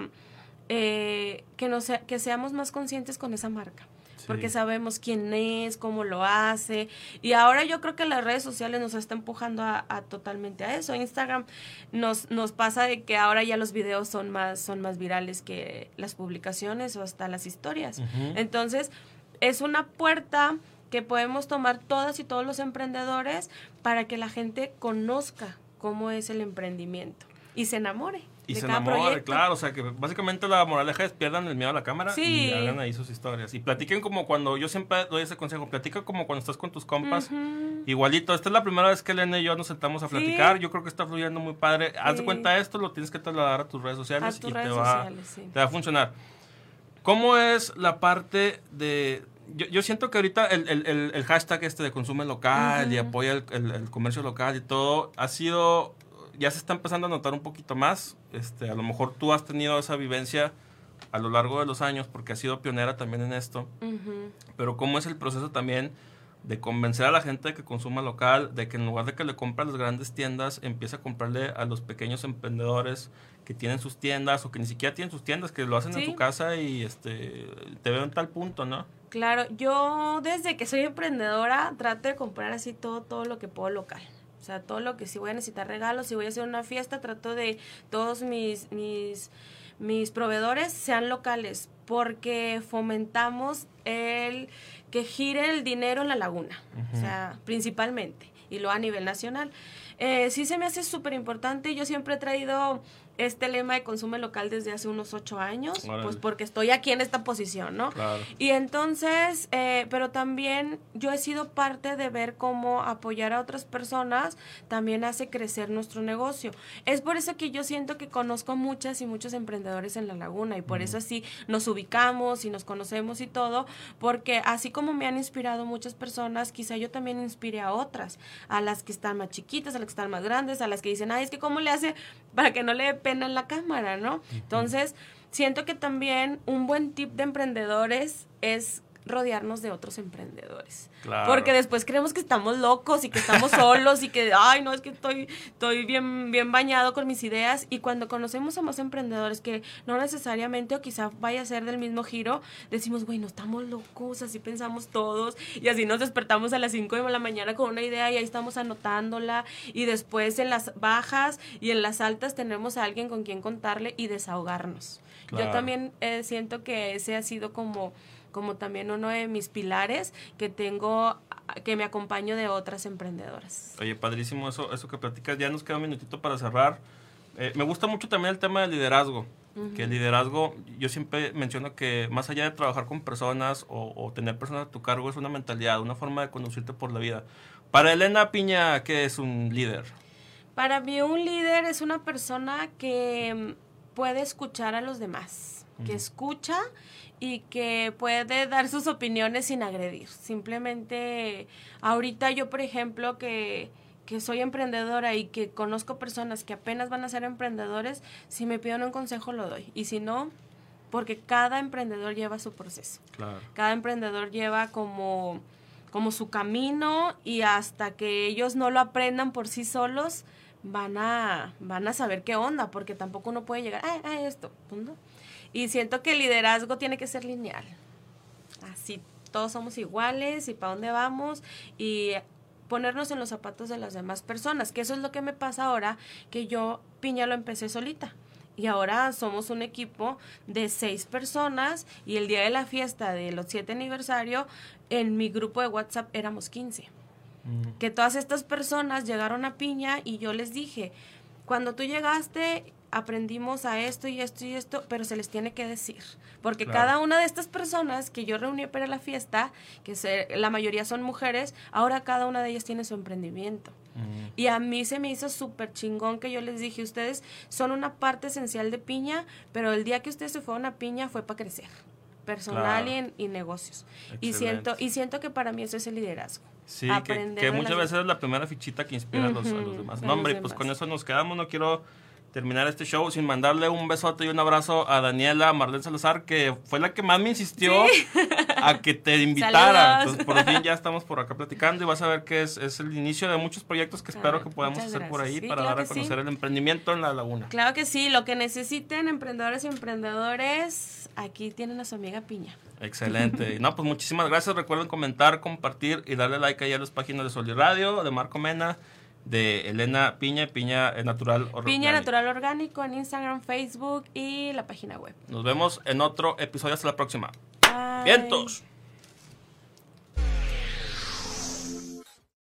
eh, que, no sea, que seamos más conscientes con esa marca. Porque sabemos quién es, cómo lo hace. Y ahora yo creo que las redes sociales nos está empujando a, a totalmente a eso. Instagram nos, nos pasa de que ahora ya los videos son más, son más virales que las publicaciones o hasta las historias. Entonces, es una puerta que podemos tomar todas y todos los emprendedores para que la gente conozca cómo es el emprendimiento y se enamore. Y de se proyecto. claro. O sea, que básicamente la moraleja es pierdan el miedo a la cámara Sí. y hagan ahí sus historias. Y platiquen como cuando, yo siempre doy ese consejo, platica como cuando estás con tus compas. Igualito, esta es la primera vez que Elena y yo nos sentamos a Sí. platicar. Yo creo que está fluyendo muy padre. Haz de cuenta esto, lo tienes que trasladar a tus redes sociales tus y redes te, va, sociales, sí. te va a funcionar. ¿Cómo es la parte de... Yo, yo siento que ahorita el, el- el- el hashtag este de consume local y apoya el comercio local y todo ha sido... Ya se está empezando a notar un poquito más. Este, a lo mejor tú has tenido esa vivencia a lo largo de los años porque has sido pionera también en esto. Pero cómo es el proceso también de convencer a la gente de que consuma local, de que en lugar de que le compre a las grandes tiendas, empiece a comprarle a los pequeños emprendedores que tienen sus tiendas o que ni siquiera tienen sus tiendas, que lo hacen en tu casa y este te veo en tal punto, ¿no? Claro, yo desde que soy emprendedora trato de comprar así todo, todo lo que puedo local. O sea, todo lo que si voy a necesitar regalos, si voy a hacer una fiesta, trato de todos mis, mis, mis proveedores sean locales, porque fomentamos el que gire el dinero en la laguna, o sea, principalmente, y luego a nivel nacional. Eh, sí se me hace súper importante, yo siempre he traído este lema de consumo local desde hace unos ocho años, Órale. pues porque estoy aquí en esta posición, ¿no? Claro. Y entonces, eh, pero también yo he sido parte de ver cómo apoyar a otras personas también hace crecer nuestro negocio. Es por eso que yo siento que conozco muchas y muchos emprendedores en la laguna y por eso así nos ubicamos y nos conocemos y todo, porque así como me han inspirado muchas personas, quizá yo también inspire a otras, a las que están más chiquitas, a las que están más grandes, a las que dicen, ay, es que cómo le hace para que no le pena en la cámara, ¿no? Entonces, siento que también un buen tip de emprendedores es rodearnos de otros emprendedores. Claro. Porque después creemos que estamos locos y que estamos solos y que, ay, no, es que estoy, estoy bien, bien bañado con mis ideas. Y cuando conocemos a más emprendedores que no necesariamente o quizá vaya a ser del mismo giro, decimos, güey, no estamos locos, así pensamos todos. Y así nos despertamos a las 5 de la mañana con una idea y ahí estamos anotándola. Y después en las bajas y en las altas tenemos a alguien con quien contarle y desahogarnos. Claro. Yo también eh, siento que ese ha sido como como también uno de mis pilares que tengo, que me acompaño de otras emprendedoras. Oye, padrísimo eso, eso que platicas. Ya nos queda un minutito para cerrar. Eh, me gusta mucho también el tema del liderazgo. Que el liderazgo, yo siempre menciono que más allá de trabajar con personas o, o tener personas a tu cargo, es una mentalidad, una forma de conducirte por la vida. Para Elena Piña, ¿qué es un líder? Para mí un líder es una persona que puede escuchar a los demás, que escucha y que puede dar sus opiniones sin agredir. Simplemente, ahorita yo, por ejemplo, que, que soy emprendedora y que conozco personas que apenas van a ser emprendedores, si me piden un consejo lo doy. Y si no, porque cada emprendedor lleva su proceso. Claro. Cada emprendedor lleva como, como su camino y hasta que ellos no lo aprendan por sí solos, van a, van a saber qué onda, porque tampoco uno puede llegar, ah, esto, punto. Y siento que el liderazgo tiene que ser lineal. Así, todos somos iguales y para dónde vamos y ponernos en los zapatos de las demás personas, que eso es lo que me pasa ahora, que yo Piña lo empecé solita. Y ahora somos un equipo de seis personas y el día de la fiesta de los siete aniversario, en mi grupo de WhatsApp éramos 15 Mm, que todas estas personas llegaron a Piña y yo les dije, cuando tú llegaste aprendimos a esto y esto y esto, pero se les tiene que decir, porque Claro. cada una de estas personas que yo reuní para la fiesta, que se- la mayoría son mujeres, ahora cada una de ellas tiene su emprendimiento. mm. Y a mí se me hizo súper chingón que yo les dije, ustedes son una parte esencial de Piña, pero el día que ustedes se fueron a Piña fue para crecer, personal Claro. y, en- y negocios. Y siento, y siento que para mí eso es el liderazgo. Sí, que, aprender que muchas las- veces es la primera fichita que inspira a, los, a los demás. No, hombre, pues con eso nos quedamos. No quiero terminar este show sin mandarle un besote y un abrazo a Daniela Marlene Salazar, que fue la que más me insistió a que te invitara. Saludos. Entonces, por fin ya estamos por acá platicando y vas a ver que es, es el inicio de muchos proyectos que espero Ay, que podamos hacer por ahí. Sí, para claro dar a sí. conocer el emprendimiento en la laguna. Claro que sí, lo que necesiten emprendedores y emprendedores, aquí tienen a su amiga Piña. Excelente. No, pues muchísimas gracias. Recuerden comentar, compartir y darle like ahí a las páginas de Sol y Radio, de Marco Mena, de Elena Piña, Piña Natural Piña Orgánico. Natural Orgánico en Instagram, Facebook y la página web. Nos vemos en otro episodio. Hasta la próxima. Bye. ¡Vientos!